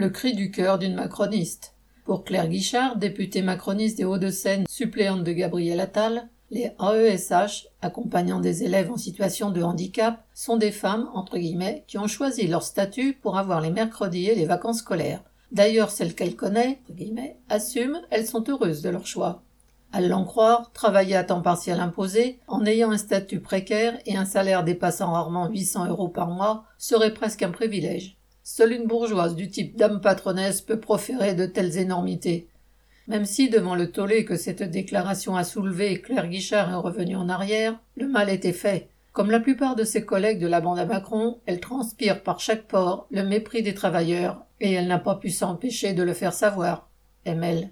le cri du cœur d'une macroniste. Pour Claire Guichard, députée macroniste des Hauts-de-Seine, suppléante de Gabriel Attal, les AESH, accompagnant des élèves en situation de handicap, sont des femmes, entre guillemets, qui ont choisi leur statut pour avoir les mercredis et les vacances scolaires. D'ailleurs, celles qu'elle connaît, entre guillemets, assument, elles sont heureuses de leur choix. À l'en croire, travailler à temps partiel imposé, en ayant un statut précaire et un salaire dépassant rarement 800 euros par mois, serait presque un privilège. Seule une bourgeoise du type dame patronesse peut proférer de telles énormités. Même si, devant le tollé que cette déclaration a soulevé, Claire Guichard est revenue en arrière, le mal était fait. Comme la plupart de ses collègues de la bande à Macron, elle transpire par chaque port le mépris des travailleurs, et elle n'a pas pu s'empêcher de le faire savoir. ML.